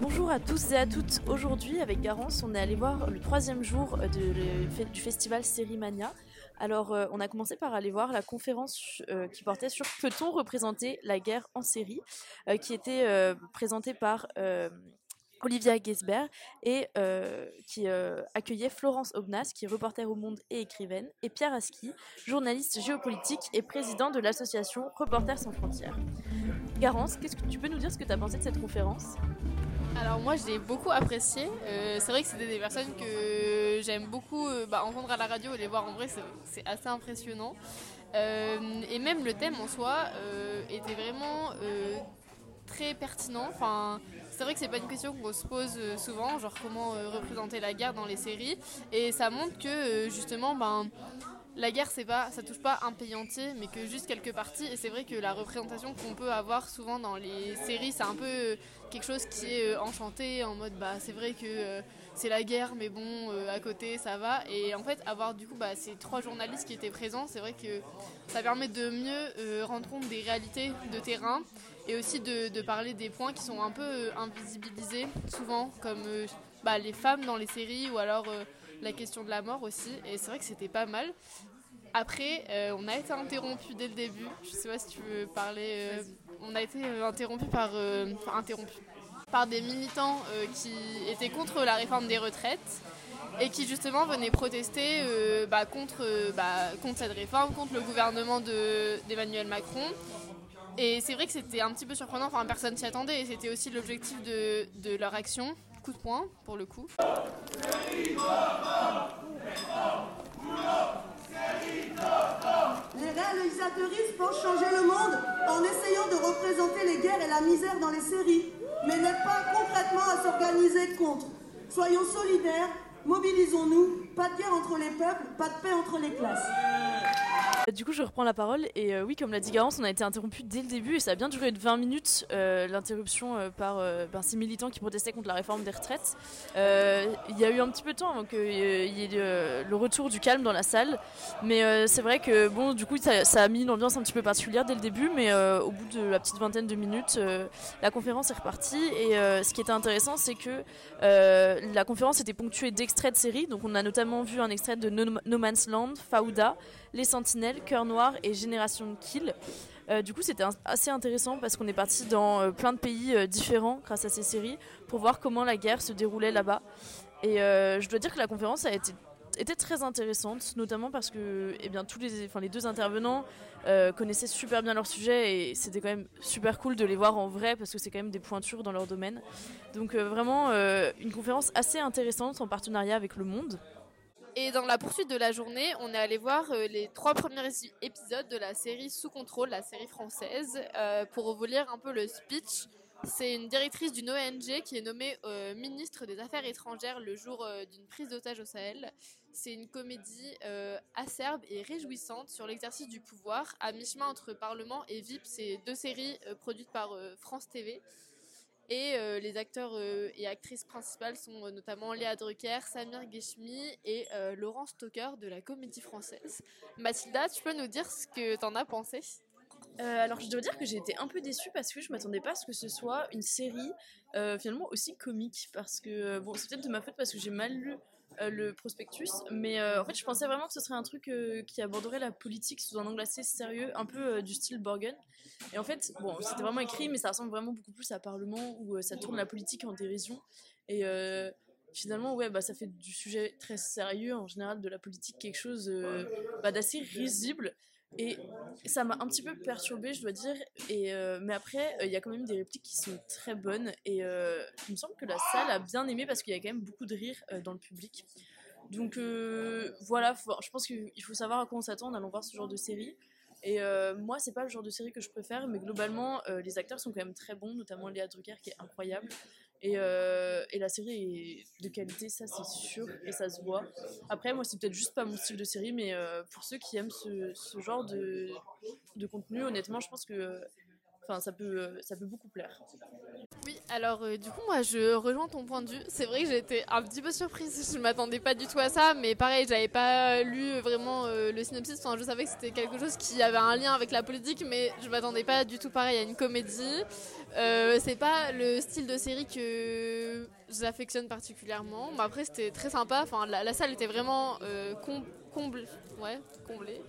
Bonjour à tous et à toutes. Aujourd'hui, avec Garance, on est allé voir le troisième jour du festival Sérimania. Alors, euh, on a commencé par aller voir la conférence euh, qui portait sur Peut-on représenter la guerre en série euh, qui était présentée par Olivia Gesbert et qui accueillait Florence Obnas, qui est reporter au Monde et écrivaine, et Pierre Aski, journaliste géopolitique et président de l'association Reporters sans frontières. Garance, qu'est-ce que tu peux nous dire ce que tu as pensé de cette conférence? Alors moi j'ai beaucoup apprécié. Euh, c'est vrai que c'était des personnes que j'aime beaucoup euh, bah, entendre à la radio et les voir en vrai, c'est assez impressionnant. Euh, et même le thème en soi était vraiment très pertinent. C'est vrai que c'est pas une question qu'on se pose souvent, genre comment représenter la guerre dans les séries. Et ça montre que justement, ben la guerre, c'est pas, ça touche pas un pays entier, mais que juste quelques parties. Et c'est vrai que la représentation qu'on peut avoir souvent dans les séries, c'est un peu euh, quelque chose qui est euh, enchanté, en mode bah c'est vrai que euh, c'est la guerre, mais bon, à côté ça va. Et en fait, avoir du coup bah, ces trois journalistes qui étaient présents, c'est vrai que ça permet de mieux rendre compte des réalités de terrain et aussi de, parler des points qui sont un peu invisibilisés souvent, comme bah, les femmes dans les séries ou alors la question de la mort aussi. Et c'est vrai que c'était pas mal. Après, euh, on a été interrompu dès le début. Je sais pas si tu veux parler. Euh, on a été euh, interrompu par, interrompu par des militants qui étaient contre la réforme des retraites et qui justement venaient protester bah, contre, bah, contre cette réforme, contre le gouvernement d'Emmanuel Macron. Et c'est vrai que c'était un petit peu surprenant, enfin personne s'y attendait et c'était aussi l'objectif de, de leur action. Coup de poing pour le coup. Les réalisatrices pensent changer le monde en essayant de représenter les guerres et la misère dans les séries, mais n'aident pas concrètement à s'organiser contre. Soyons solidaires, mobilisons-nous, pas de guerre entre les peuples, pas de paix entre les classes. Du coup, je reprends la parole. Et euh, oui, comme l'a dit Garance, on a été interrompu dès le début et ça a bien duré de 20 minutes euh, l'interruption euh, par ces militants qui protestaient contre la réforme des retraites. Il y a eu un petit peu de temps avant qu'il y ait le retour du calme dans la salle. Mais c'est vrai que, bon, du coup, ça, a mis une ambiance un petit peu particulière dès le début. Mais au bout de la petite vingtaine de minutes, la conférence est repartie. Et ce qui était intéressant, c'est que la conférence était ponctuée d'extraits de séries. Donc, on a notamment vu un extrait de No Man's Land, Fauda, Les Sentinelles. Cœur Noir et Génération Kill. Euh, du coup, c'était assez intéressant parce qu'on est parti dans euh, plein de pays euh, différents grâce à ces séries pour voir comment la guerre se déroulait là-bas. Et je dois dire que la conférence a été était très intéressante, notamment parce que eh bien, tous les, les deux intervenants connaissaient super bien leur sujet et c'était quand même super cool de les voir en vrai parce que c'est quand même des pointures dans leur domaine. Donc vraiment une conférence assez intéressante en partenariat avec Le Monde. Et dans la poursuite de la journée, on est allé voir euh, les trois premiers épisodes de la série Sous contrôle, la série française, euh, pour vous lire un peu le speech. C'est une directrice d'une ONG qui est nommée euh, ministre des Affaires étrangères le jour d'une prise d'otage au Sahel. C'est une comédie acerbe et réjouissante sur l'exercice du pouvoir, à mi-chemin entre Parlement et VIP. C'est deux séries produites par France TV. Et euh, les acteurs euh, et actrices principales sont euh, notamment Léa Drucker, Samir Gheshmi et Laurence Stoker de la Comédie Française. Mathilda, tu peux nous dire ce que t'en as pensé? Alors je dois dire que j'ai été un peu déçue parce que je m'attendais pas à ce que ce soit une série finalement aussi comique parce que bon c'est peut-être de ma faute parce que j'ai mal lu le prospectus. Mais euh, en fait, je pensais vraiment que ce serait un truc euh, qui aborderait la politique sous un angle assez sérieux, un peu du style Borgen. Et en fait, bon, c'était vraiment écrit, mais ça ressemble vraiment beaucoup plus à Parlement où ça tourne la politique en dérision. Et finalement, ouais, bah, ça fait du sujet très sérieux, en général, de la politique, quelque chose bah, d'assez risible. Et ça m'a un petit peu perturbée, je dois dire. Et euh, mais après, euh, il y a quand même des répliques qui sont très bonnes. Et euh, il me semble que la salle a bien aimé parce qu'il y a quand même beaucoup de rire dans le public. Donc voilà, je pense qu'il faut savoir à quoi on s'attend en allant voir ce genre de série. Et moi, c'est pas le genre de série que je préfère, mais globalement, les acteurs sont quand même très bons, notamment Léa Drucker qui est incroyable. Et, euh, et, la série est de qualité, ça c'est sûr, et ça se voit. Après, moi c'est peut-être juste pas mon style de série, mais euh, pour ceux qui aiment ce, genre de, contenu, honnêtement, je pense que ça, peut, ça peut beaucoup plaire. Alors euh, du coup, moi je rejoins ton point de vue. C'est vrai que été un petit peu surprise, je m'attendais pas du tout à ça, mais pareil, j'avais pas lu vraiment le synopsis, je savais que c'était quelque chose qui avait un lien avec la politique, mais je m'attendais pas du tout pareil à une comédie. Euh, c'est pas le style de série que j'affectionne particulièrement. Mais après, c'était très sympa. Enfin, la, salle était vraiment euh, com- comble- ouais, comblée.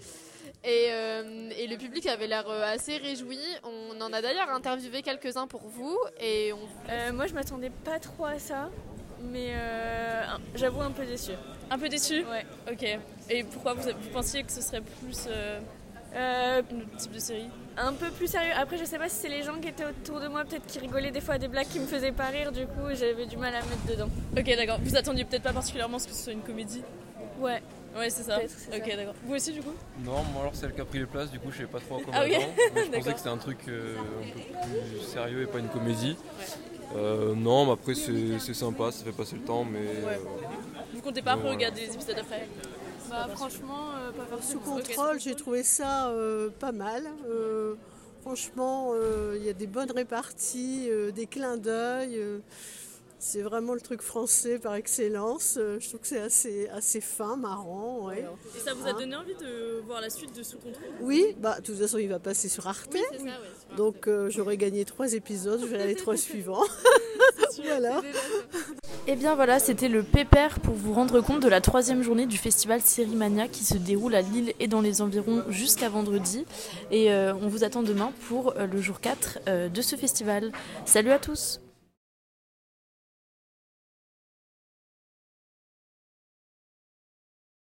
Et, euh, et le public avait l'air euh, assez réjoui. On en a d'ailleurs interviewé quelques-uns pour vous. Et on... Euh, moi, je m'attendais pas trop à ça, mais euh, j'avoue un peu déçu. Un peu déçu Ouais. Ok. Et pourquoi vous, vous pensiez que ce serait plus euh, Euh, un autre type de série? un peu plus sérieux. Après, je sais pas si c'est les gens qui étaient autour de moi, peut-être qui rigolaient des fois à des blagues qui me faisaient pas rire, du coup, j'avais du mal à me mettre dedans. Ok, d'accord. Vous attendiez peut-être pas particulièrement à ce que ce soit une comédie? Ouais. Ouais, c'est ça. Ok, d'accord. Vous aussi, du coup Non, moi alors celle qui a pris les places, du coup je savais pas trop à quoi Ah m'attendre. Je pensais que c'était un truc euh, un peu plus sérieux et pas une comédie. Euh, non, mais après c'est sympa, ça fait passer le temps, mais Ouais. euh, Vous comptez pas Voilà. regarder les épisodes après? Bah, franchement, euh, pas Sous forcément. contrôle, j'ai trouvé ça euh, pas mal. Euh, franchement, euh, il y a des bonnes réparties, euh, des clins d'œil. C'est vraiment le truc français par excellence. Euh, je trouve que c'est assez, assez fin, marrant. ouais. Et ça vous a Hein donné envie de voir la suite de Sous Contrôle? Oui, bah, de toute façon, il va passer sur Arte. Oui, c'est ça, ouais. Donc euh, j'aurais gagné trois épisodes, je vais les trois suivants. voilà. Et Eh bien voilà, c'était le pépère pour vous rendre compte de la troisième journée du festival Sérimania qui se déroule à Lille et dans les environs jusqu'à vendredi. Et euh, on vous attend demain pour euh, le jour 4 euh, de ce festival. Salut à tous